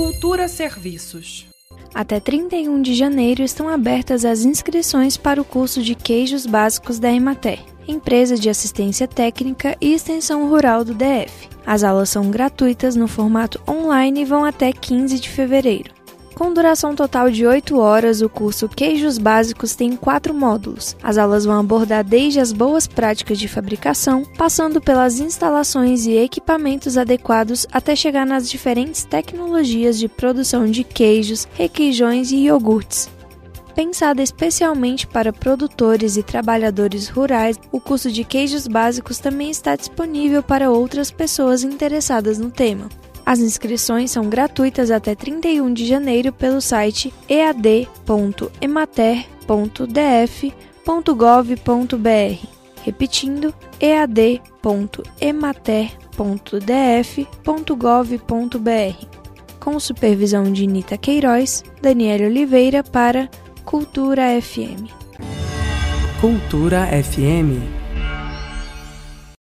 Cultura Serviços. Até 31 de janeiro estão abertas as inscrições para o curso de queijos básicos da Emater, empresa de assistência técnica e extensão rural do DF. As aulas são gratuitas no formato online e vão até 15 de fevereiro. Com duração total de 8 horas, o curso Queijos Básicos tem quatro módulos. As aulas vão abordar desde as boas práticas de fabricação, passando pelas instalações e equipamentos adequados até chegar nas diferentes tecnologias de produção de queijos, requeijões e iogurtes. Pensada especialmente para produtores e trabalhadores rurais, o curso de queijos básicos também está disponível para outras pessoas interessadas no tema. As inscrições são gratuitas até 31 de janeiro pelo site ead.emater.df.gov.br. Repetindo, ead.emater.df.gov.br. Com supervisão de Nita Queiroz, Daniela Oliveira para Cultura FM. Cultura FM